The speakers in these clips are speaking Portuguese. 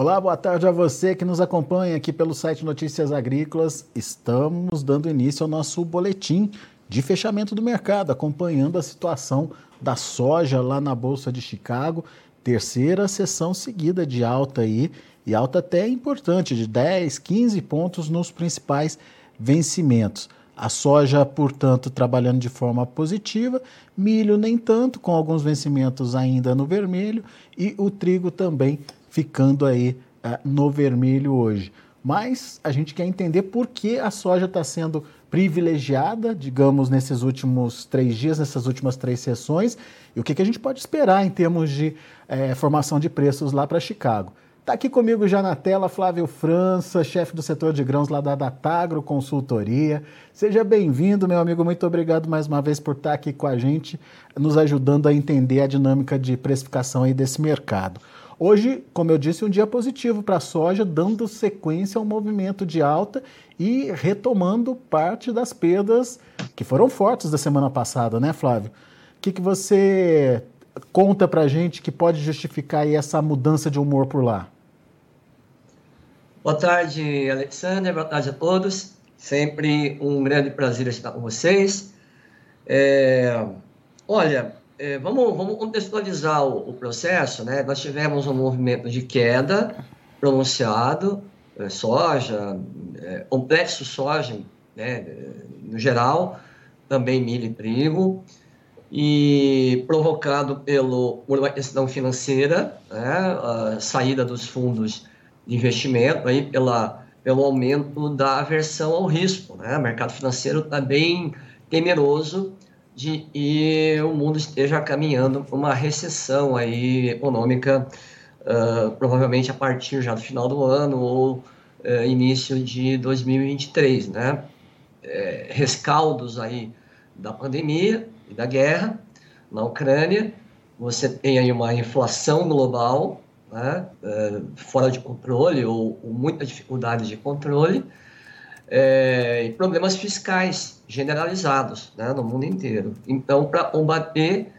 Olá, boa tarde a você que nos acompanha aqui pelo site Notícias Agrícolas. Estamos dando início ao nosso boletim de fechamento do mercado, acompanhando a situação da soja lá na Bolsa de Chicago. Terceira sessão seguida de alta aí, e alta até importante, de 10, 15 pontos nos principais vencimentos. A soja, portanto, trabalhando de forma positiva, milho nem tanto, com alguns vencimentos ainda no vermelho, e o trigo também ficando aí uh, no vermelho hoje. Mas a gente quer entender por que a soja está sendo privilegiada, digamos, nesses últimos três dias, nessas últimas três sessões, e o que, que a gente pode esperar em termos de eh, formação de preços lá para Chicago. Está aqui comigo já na tela Flávio França, chefe do setor de grãos lá da Datagro Consultoria. Seja bem-vindo, meu amigo. Muito obrigado mais uma vez por estar aqui com a gente, nos ajudando a entender a dinâmica de precificação aí desse mercado. Hoje, como eu disse, um dia positivo para a soja, dando sequência ao movimento de alta e retomando parte das perdas que foram fortes da semana passada, né, Flávio? O que, que você conta para a gente que pode justificar essa mudança de humor por lá? Boa tarde, Alexander. Boa tarde a todos. Sempre um grande prazer estar com vocês. É, olha, é, vamos, vamos, contextualizar o, o, processo. Né? Nós tivemos um movimento de queda pronunciado, é, soja, é, complexo soja, né, no geral, também milho e trigo, e provocado pelo, por uma questão financeira, né, a saída dos fundos de investimento, aí pela, pelo aumento da aversão ao risco. Né? O mercado financeiro está bem temeroso de que o mundo esteja caminhando para uma recessão aí econômica, uh, provavelmente a partir já do final do ano ou uh, início de 2023, né? É, rescaldos aí da pandemia e da guerra na Ucrânia, você tem aí uma inflação global né, é, fora de controle ou, ou muita dificuldade de controle, é, e problemas fiscais generalizados né, no mundo inteiro. Então, para combater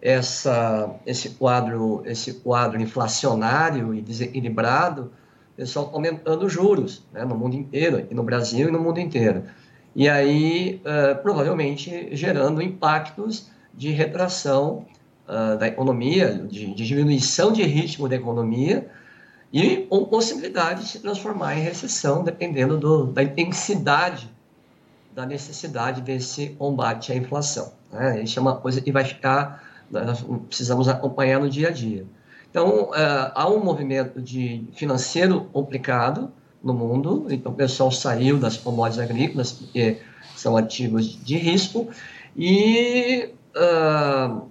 essa, esse, quadro, esse quadro inflacionário e desequilibrado, o pessoal está aumentando juros né, no mundo inteiro, aqui no Brasil e no mundo inteiro. E aí, uh, provavelmente, gerando impactos de retração uh, da economia, de, de, diminuição de ritmo da economia e com possibilidade de se transformar em recessão, dependendo do, da intensidade da necessidade desse combate à inflação. Né? Isso é uma coisa que vai ficar, nós precisamos acompanhar no dia a dia. Então, uh, há um movimento de financeiro complicado no mundo, então o pessoal saiu das commodities agrícolas, porque são ativos de risco, e Uh,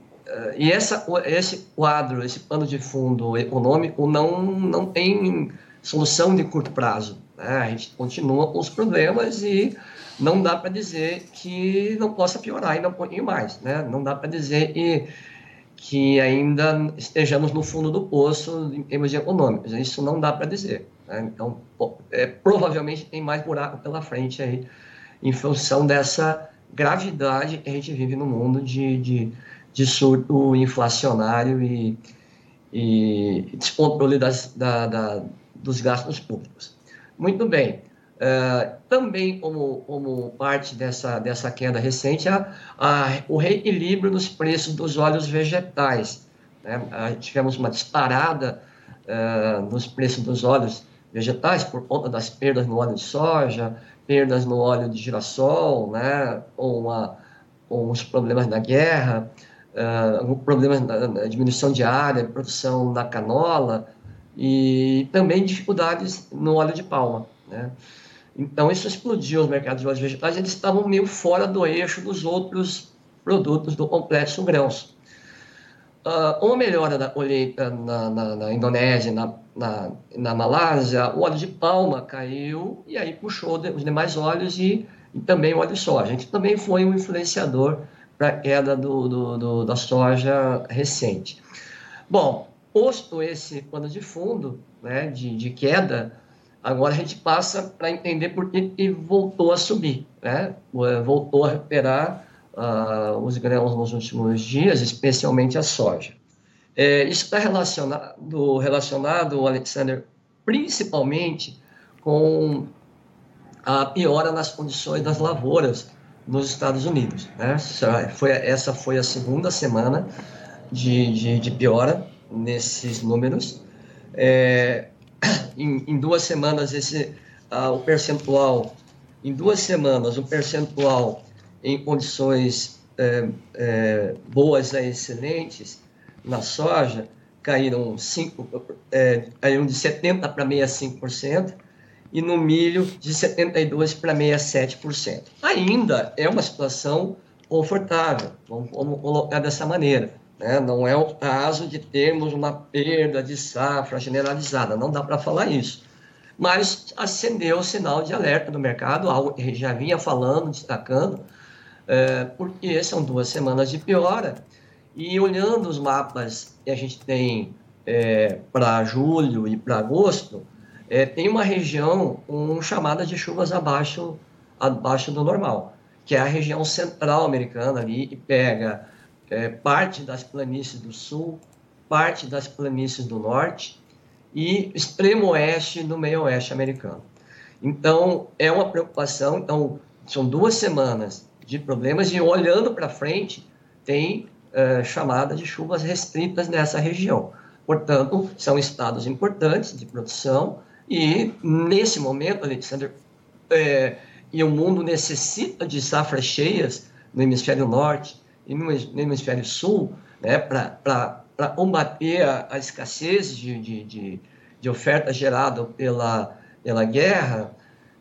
e essa, esse quadro, esse pano de fundo econômico não, não tem solução de curto prazo. Né? A gente continua com os problemas e não dá para dizer que não possa piorar ainda um pouquinho mais. Né? Não dá para dizer que, que ainda estejamos no fundo do poço em termos econômicos. Isso não dá para dizer. Né? Então, é, provavelmente tem mais buraco pela frente aí, em função dessa gravidade que a gente vive no mundo de, de de surto inflacionário e, e descontrole das, da, da, dos gastos públicos. Muito bem. Uh, também como, como parte dessa, dessa queda recente, a, a, o reequilíbrio nos preços dos óleos vegetais. Né? Uh, tivemos uma disparada uh, nos preços dos óleos vegetais por conta das perdas no óleo de soja, perdas no óleo de girassol, né? a, com os problemas da guerra, uh, problemas na, diminuição de área, produção da canola e também dificuldades no óleo de palma. Né? Então, isso explodiu os mercados de óleos vegetais, eles estavam meio fora do eixo dos outros produtos do complexo grãos. Uh, uma melhora da colheita na, na, na Indonésia, na, na, na, Malásia, o óleo de palma caiu e aí puxou os demais óleos e, e também o óleo de soja. A gente também foi um influenciador para a queda do, do, do, da soja recente. Bom, posto esse pano de fundo né, de, de queda, agora a gente passa para entender por que voltou a subir, né? voltou a recuperar uh, os grãos nos últimos dias, especialmente a soja. É, isso está relacionado, relacionado, Alexander, principalmente com a piora nas condições das lavouras nos Estados Unidos. Né? Foi, essa foi a segunda semana de, de, de piora nesses números. É, em, em, duas semanas, esse, ah, o percentual, em duas semanas, o percentual em condições é, é, boas a excelentes na soja caíram, cinco, é, caíram de 70% para 65%, e no milho de 72% para 67%. Ainda é uma situação confortável, vamos, vamos colocar dessa maneira. Né? Não é o caso de termos uma perda de safra generalizada, não dá para falar isso. Mas acendeu o sinal de alerta do mercado, algo que já vinha falando, destacando, é, porque são duas semanas de piora. E olhando os mapas que a gente tem é, para julho e para agosto, é, tem uma região com chamada de chuvas abaixo, abaixo do normal, que é a região central americana ali, e pega é, parte das planícies do sul, parte das planícies do norte e extremo oeste do meio oeste americano. Então, é uma preocupação. Então, são duas semanas de problemas e olhando para frente, tem é, chamada de chuvas restritas nessa região. Portanto, são estados importantes de produção e, nesse momento, Alexander, é, e o mundo necessita de safras cheias no hemisfério norte e no, no hemisfério sul, né, para combater a, a escassez de, de, de, de, oferta gerada pela, pela guerra,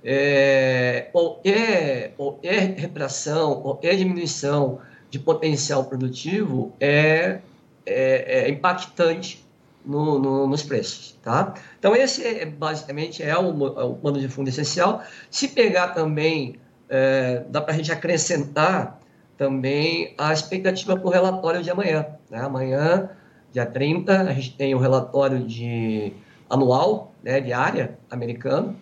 é, qualquer, qualquer retração, qualquer diminuição de potencial produtivo é, é, é impactante no, no, nos preços, tá? Então, esse é, basicamente é o, é o plano de fundo essencial. Se pegar também, é, dá para a gente acrescentar também a expectativa para o relatório de amanhã. Né? Amanhã, dia 30, a gente tem o relatório de anual, né, de área americano,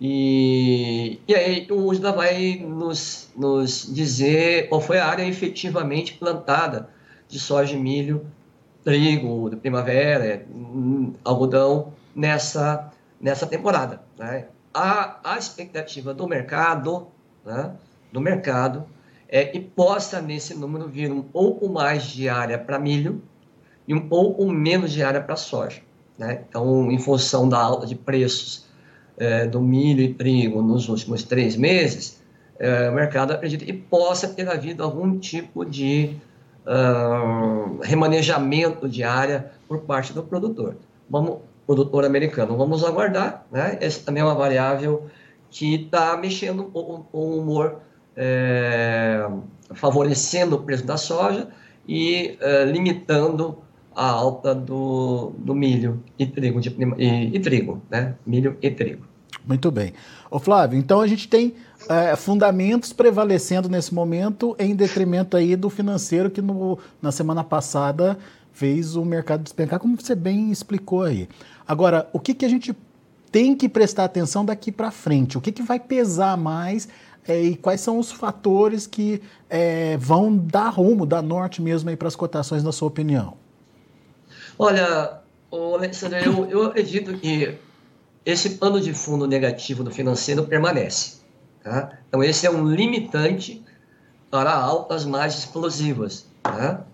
e, e aí o USDA vai nos, nos dizer qual foi a área efetivamente plantada de soja e milho trigo de primavera, algodão nessa, nessa temporada. Né? A, a expectativa do mercado, né, do mercado, é que possa nesse número vir um pouco mais de área para milho e um pouco menos de área para soja. Né? Então, em função da alta de preços é, do milho e trigo nos últimos três meses, é, o mercado acredita que possa ter havido algum tipo de remanejamento de área por parte do produtor. Vamos, produtor americano, vamos aguardar, né? Essa também é uma variável que está mexendo com, o humor, é, favorecendo o preço da soja e é, limitando a alta do, do milho e trigo, de, e, e trigo, né? Milho e trigo. Muito bem. Ô Flávio, então a gente tem é, fundamentos prevalecendo nesse momento em detrimento aí do financeiro que no, na semana passada fez o mercado despencar, como você bem explicou aí. Agora, o que, que a gente tem que prestar atenção daqui para frente? O que, que vai pesar mais é, e quais são os fatores que é, vão dar rumo, dar norte mesmo aí para as cotações, na sua opinião? Olha, Alexandre, eu, eu acredito que esse pano de fundo negativo do financeiro permanece. Tá? Então, esse é um limitante para altas mais explosivas, tá?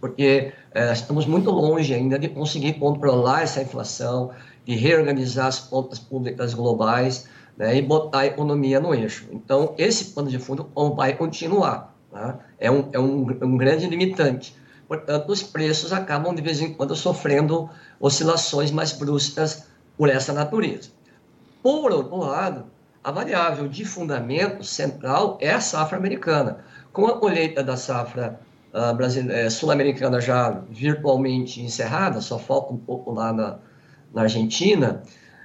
porque é, estamos muito longe ainda de conseguir controlar essa inflação, de reorganizar as contas públicas globais né, e botar a economia no eixo. Então, esse pano de fundo vai continuar. Tá? É, um, é um, um grande limitante. Portanto, os preços acabam de vez em quando sofrendo oscilações mais bruscas por essa natureza. Por outro lado, a variável de fundamento central é a safra americana. Com a colheita da safra uh, sul-americana já virtualmente encerrada, só falta um pouco lá na, na Argentina,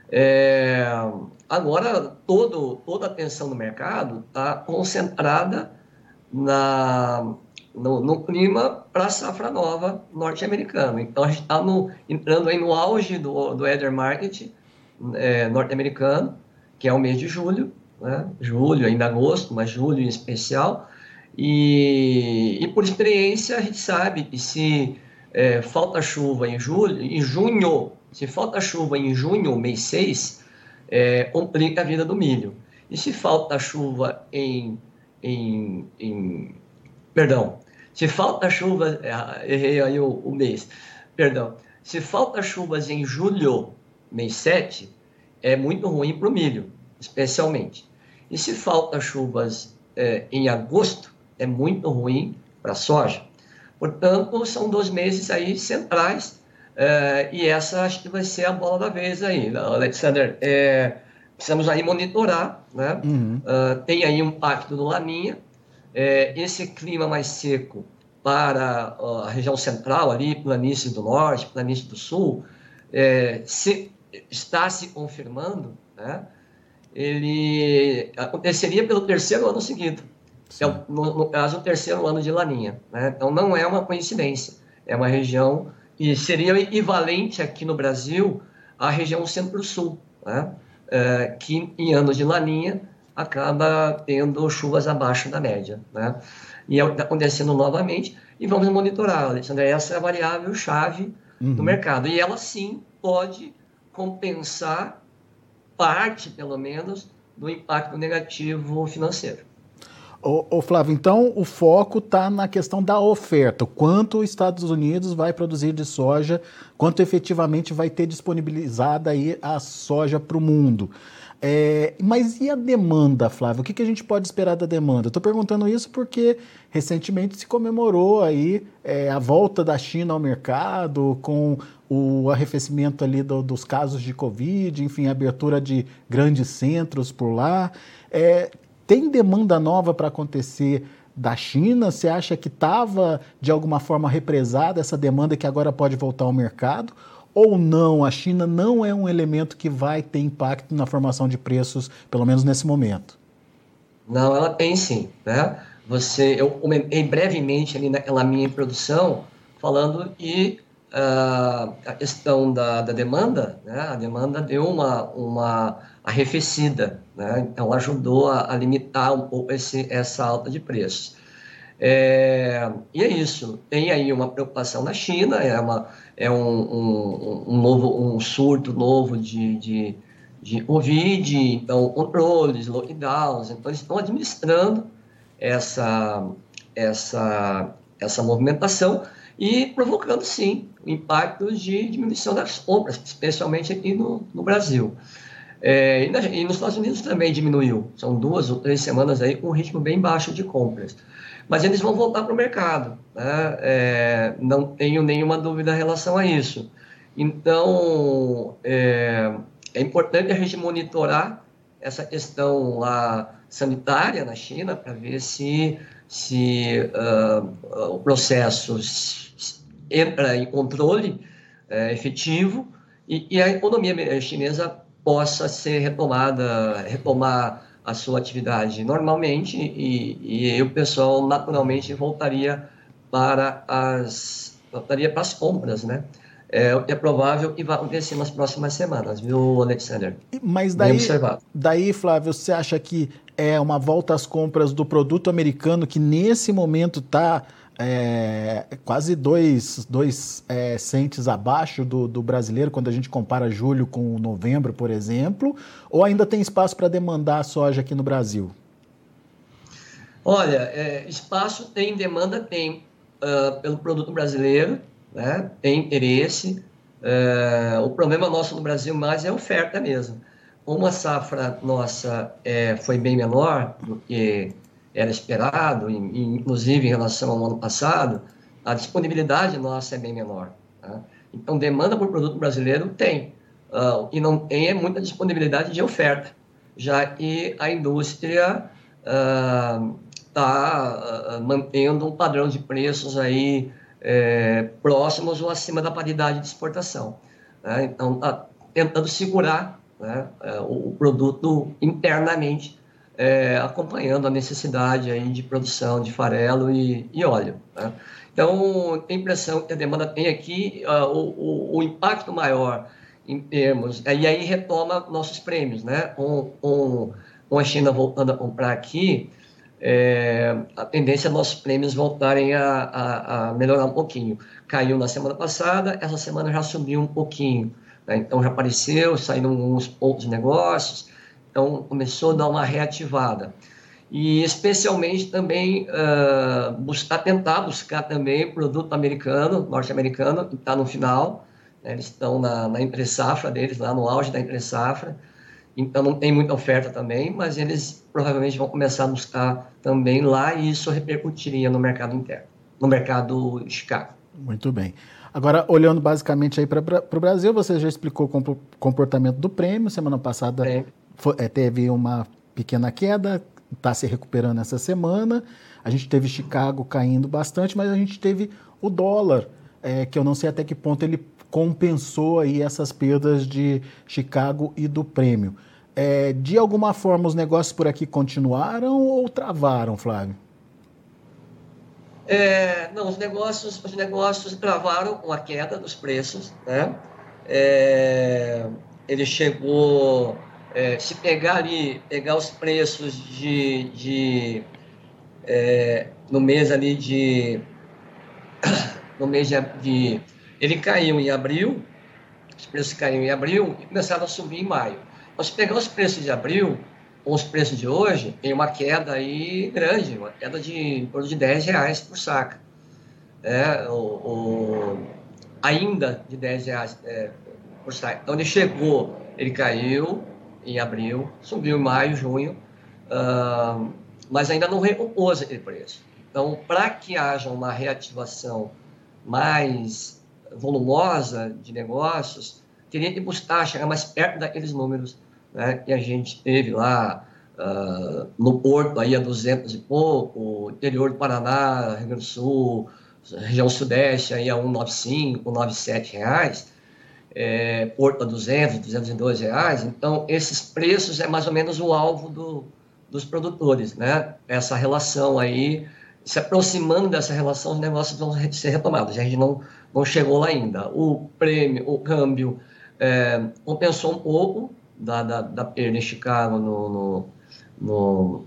é, agora todo, toda a atenção do mercado está concentrada na, no, no clima para a safra nova norte-americana. Então a gente está entrando aí no auge do, do Eder Market é, norte-americano, que é o mês de julho, né? julho, ainda agosto, mas julho em especial. E, e por experiência a gente sabe que se é, falta chuva em julho, em junho, Se falta chuva em junho, mês 6, é, complica a vida do milho. E se falta chuva em, em, em perdão, se falta chuva, é, errei aí o, o mês, perdão, se falta chuvas em julho, mês 7, é muito ruim para o milho, especialmente. E se falta chuvas é, em agosto, é muito ruim para a soja. Portanto, são dois meses aí centrais é, e essa acho que vai ser a bola da vez aí, né, Alexander. É, precisamos aí monitorar, né? Uhum. Uh, tem aí um pacto do Laninha, é, esse clima mais seco para a região central, ali, planície do norte, planície do sul, é, se, está se confirmando, né? ele aconteceria pelo terceiro ano seguido. É, no, no, caso, o terceiro ano de Laninha. Né? Então, não é uma coincidência. É uma região e seria equivalente aqui no Brasil à região centro-sul, né? é, que em anos de Laninha acaba tendo chuvas abaixo da média. Né? E está acontecendo novamente, e vamos monitorar, Alexandre. Essa é a variável chave uhum. do mercado. E ela sim pode compensar parte, pelo menos, do impacto negativo financeiro. Ô, ô, Flávio, então o foco está na questão da oferta. Quanto os Estados Unidos vai produzir de soja, quanto efetivamente vai ter disponibilizada aí a soja para o mundo. É, mas e a demanda, Flávio? O que, que a gente pode esperar da demanda? Estou perguntando isso porque recentemente se comemorou aí é, a volta da China ao mercado com o arrefecimento ali do, dos casos de Covid, enfim, abertura de grandes centros por lá. É, tem demanda nova para acontecer da China? Você acha que estava de alguma forma represada essa demanda que agora pode voltar ao mercado? Ou não? A China não é um elemento que vai ter impacto na formação de preços, pelo menos nesse momento? Não, ela tem sim. Né? Você, eu comentei brevemente ali naquela minha introdução, falando que uh, a questão da, da demanda, né? a demanda deu uma, uma arrefecida, né? então ajudou a, a limitar um pouco esse, essa alta de preços. É, e é isso, tem aí uma preocupação na China, é, uma, é um, um, um novo, um surto novo de, de, de Covid, então controles, lockdowns, então eles estão administrando essa, essa, essa movimentação e provocando, sim, impactos de diminuição das compras, especialmente aqui no, no Brasil. É, e, na, e, nos Estados Unidos também diminuiu. São duas ou três semanas aí com um ritmo bem baixo de compras. Mas eles vão voltar para o mercado. Né? É, não tenho nenhuma dúvida em relação a isso. Então, é, é importante a gente monitorar essa questão lá sanitária na China para ver se, se uh, o processo entra em controle uh, efetivo e, e, a economia chinesa possa ser retomada, retomar a sua atividade normalmente e, e o pessoal naturalmente voltaria para as voltaria para as compras, né? É, é, provável que vai acontecer nas próximas semanas, viu, Alexander? Mas daí, daí, Flávio, você acha que é uma volta às compras do produto americano que nesse momento está é, quase dois, dois é, centes abaixo do, do, brasileiro quando a gente compara julho com novembro, por exemplo? Ou ainda tem espaço para demandar soja aqui no Brasil? Olha, é, espaço tem, demanda tem uh, pelo produto brasileiro, né? tem interesse. Uh, o problema nosso no Brasil mais é a oferta mesmo. Como a safra nossa é, foi bem menor do que era esperado, inclusive em relação ao ano passado, a disponibilidade nossa é bem menor. Tá? Então, demanda por produto brasileiro tem, uh, e não tem é muita disponibilidade de oferta, já que a indústria está uh, uh, mantendo um padrão de preços aí é, próximos ou acima da paridade de exportação. Né? Então, está tentando segurar né, é, o produto internamente é, acompanhando a necessidade aí de produção de farelo e, e óleo. Né? Então, a impressão que a demanda tem aqui uh, o, o, o, impacto maior em termos. E aí retoma nossos prêmios, né? Com a China voltando a comprar aqui, é, a tendência é nossos prêmios voltarem a, a, a, melhorar um pouquinho. Caiu na semana passada, essa semana já subiu um pouquinho. Né? Então já apareceu, saíram alguns outros negócios, então começou a dar uma reativada. E especialmente também uh, buscar, tentar buscar também produto americano, norte-americano, que está no final, né? eles estão na, na entre safra deles, lá no auge da entre safra, então não tem muita oferta também, mas eles provavelmente vão começar a buscar também lá e isso repercutiria no mercado interno, no mercado Chicago. Muito bem. Agora, olhando basicamente aí para o Brasil, você já explicou o comportamento do prêmio. Semana passada foi, é, teve uma pequena queda, está se recuperando essa semana. A gente teve Chicago caindo bastante, mas a gente teve o dólar, é, que eu não sei até que ponto ele compensou aí essas perdas de Chicago e do prêmio. É, de alguma forma, os negócios por aqui continuaram ou travaram, Flávio? É, não, os negócios, os negócios travaram com a queda dos preços, né? É, ele chegou, é, se pegar ali, pegar os preços de, de é, no mês ali de, no mês de, de, ele caiu em abril, os preços caíram em abril e começaram a subir em maio. Mas se pegar os preços de abril, com os preços de hoje, tem uma queda aí grande, uma queda de em torno de 10 reais por saca. É, o, o, ainda de 10 reais é, por saca. Então ele chegou, ele caiu em abril, subiu em maio, junho, uh, mas ainda não recompôs aquele preço. Então, para que haja uma reativação mais volumosa de negócios, teria que buscar chegar mais perto daqueles números né, que a gente teve lá uh, no Porto, aí a 200 e pouco, interior do Paraná, Rio Grande do Sul, região sudeste, aí a 195, 197 reais, é, Porto a 200, 202 reais. Então, esses preços é mais ou menos o alvo do, dos produtores, né? Essa relação aí, se aproximando dessa relação, os negócios vão ser retomados. A gente não, não chegou lá ainda. O prêmio, o câmbio é, compensou um pouco, da, da, da perda em Chicago no, no, no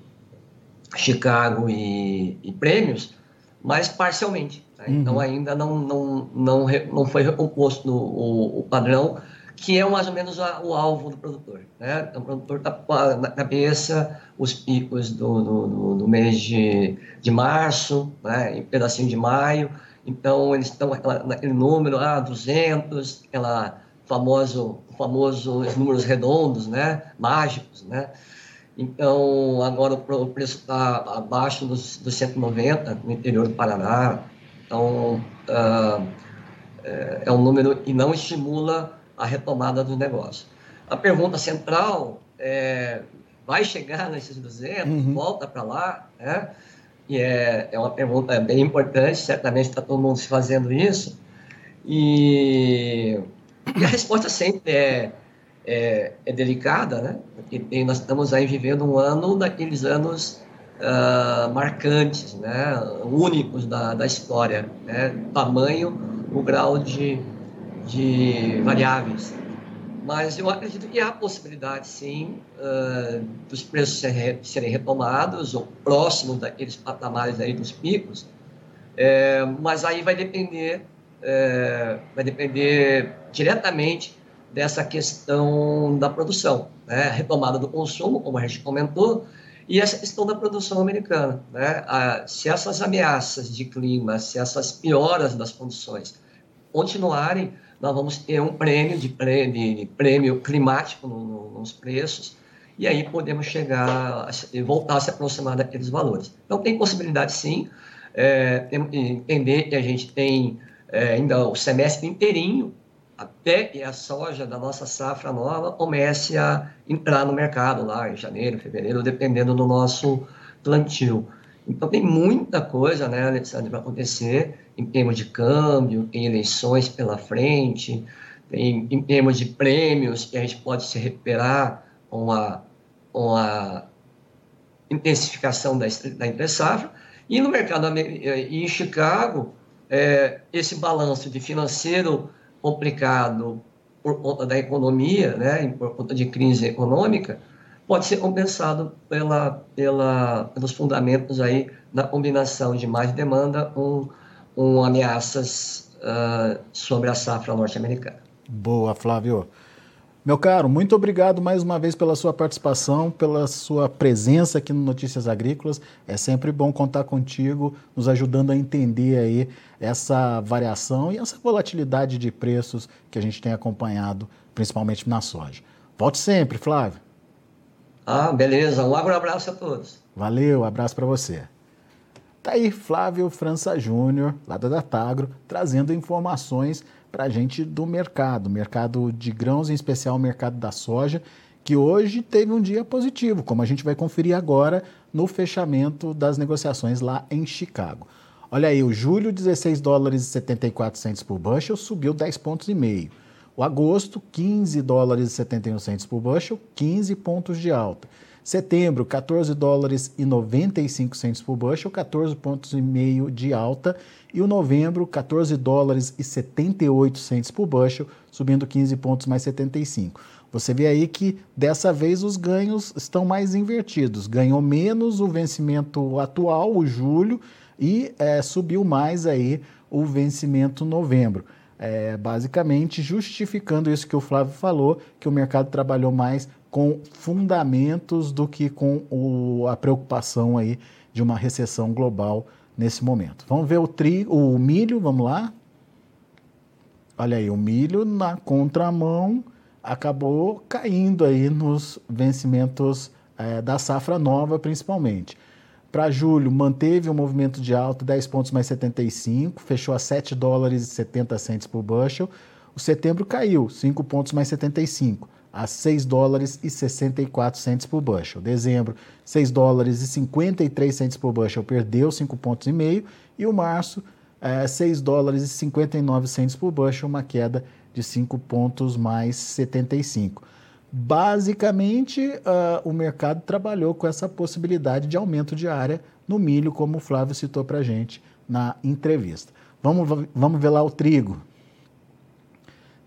Chicago e, e, prêmios, mas parcialmente. Né? Uhum. Então ainda não, não, não, não foi recomposto o, o padrão, que é mais ou menos a, o alvo do produtor. Né? Então, o produtor está na cabeça os picos do, do, do, mês de, de março, né? em pedacinho de maio, então eles estão naquele número, ah, 200, aquela famoso, famoso números redondos, né? Mágicos, né? Então, agora o preço está abaixo dos, dos 190 no interior do Paraná. Então, uh, é um número que não estimula a retomada do negócio. A pergunta central é, vai chegar nesses 200? Uhum. Volta para lá? Né? E é, é uma pergunta bem importante, certamente está todo mundo se fazendo isso. E e a resposta sempre é, é, é delicada, né? Porque nós estamos aí vivendo um ano daqueles anos uh, marcantes, né? Únicos da, da história, né? Tamanho, o grau de, de variáveis. Mas eu acredito que há possibilidade, sim, uh, dos preços serem, retomados ou próximos daqueles patamares aí dos picos, é, mas aí vai depender é, vai depender diretamente dessa questão da produção, né? retomada do consumo, como a gente comentou, e essa questão da produção americana. Né? Ah, se essas ameaças de clima, se essas pioras das condições continuarem, nós vamos ter um prêmio de prêmio, de prêmio climático no, no, nos preços, e aí podemos chegar e voltar a se aproximar daqueles valores. Então, tem possibilidade sim, é, entender que a gente tem é, ainda o semestre inteirinho, até que a soja da nossa safra nova comece a entrar no mercado lá em janeiro, fevereiro, dependendo do nosso plantio. Então tem muita coisa, né, Alexandre, para acontecer em termos de câmbio, em eleições pela frente, tem, em termos de prêmios que a gente pode se recuperar com a, com a intensificação da, da entre safra. E no mercado e em Chicago, é, esse balanço de financeiro complicado por conta da economia, né, por conta de crise econômica, pode ser compensado pela, pela, pelos fundamentos aí da combinação de mais demanda com, com ameaças uh, sobre a safra norte-americana. Boa, Flávio. Meu caro, muito obrigado mais uma vez pela sua participação, pela sua presença aqui no Notícias Agrícolas. É sempre bom contar contigo, nos ajudando a entender aí essa variação e essa volatilidade de preços que a gente tem acompanhado, principalmente na soja. Volte sempre, Flávio. Ah, beleza. Um abraço a todos. Valeu, abraço para você. Tá aí Flávio França Júnior, lá da Datagro, trazendo informações para gente do mercado, mercado de grãos, em especial o mercado da soja, que hoje teve um dia positivo, como a gente vai conferir agora no fechamento das negociações lá em Chicago. Olha aí, o julho 16 dólares e 74 centos por bushel subiu 10 pontos e meio. O agosto 15 dólares e 71 centos por bushel, 15 pontos de alta. Setembro, 14 dólares e 95 centos por bushel, 14 pontos e meio de alta. E o novembro, 14 dólares e 78 centos por bushel, subindo 15 pontos mais 75. Você vê aí que dessa vez os ganhos estão mais invertidos. Ganhou menos o vencimento atual, o julho, e é, subiu mais aí o vencimento novembro. É, basicamente justificando isso que o Flávio falou, que o mercado trabalhou mais com fundamentos do que com o, a preocupação aí de uma recessão global nesse momento. Vamos ver o, tri, o milho, vamos lá. Olha aí, o milho na contramão acabou caindo aí nos vencimentos é, da safra nova, principalmente. Para julho, manteve o um movimento de alta, 10 pontos mais 75, fechou a 7 dólares e 70 centes por bushel. O setembro caiu, 5 pontos mais 75 a 6 dólares e 64 centes por bushel. Dezembro, 6 dólares e 53 centes por bushel, perdeu 5 pontos e meio. E o março, é, 6 dólares e 59 centes por bushel, uma queda de 5 pontos mais 75. Basicamente, uh, o mercado trabalhou com essa possibilidade de aumento de área no milho, como o Flávio citou para a gente na entrevista. Vamos, vamos ver lá o trigo.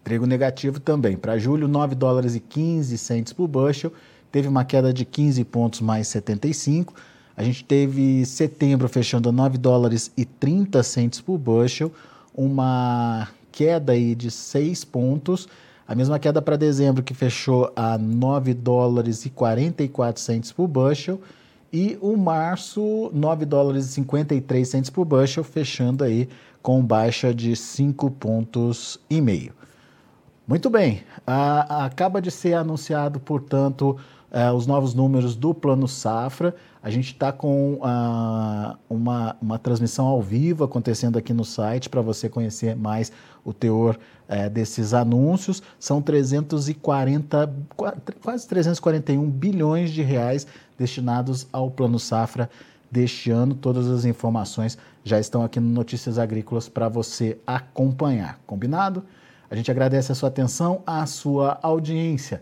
Trigo negativo também. Para julho, 9 dólares e 15 centes por bushel, teve uma queda de 15 pontos mais 75. A gente teve setembro fechando a 9 dólares e 30 centes por bushel, uma queda aí de 6 pontos. A mesma queda para dezembro, que fechou a 9 dólares e 44 centes por bushel. E o março, 9 dólares e 53 centes por bushel, fechando aí com baixa de 5 pontos e meio. Muito bem, ah, acaba de ser anunciado, portanto, ah, os novos números do Plano Safra. A gente está com ah, uma, uma transmissão ao vivo acontecendo aqui no site para você conhecer mais o teor eh, desses anúncios. São 340, quase 341 bilhões de reais destinados ao Plano Safra deste ano. Todas as informações já estão aqui no Notícias Agrícolas para você acompanhar. Combinado? A gente agradece a sua atenção, a sua audiência.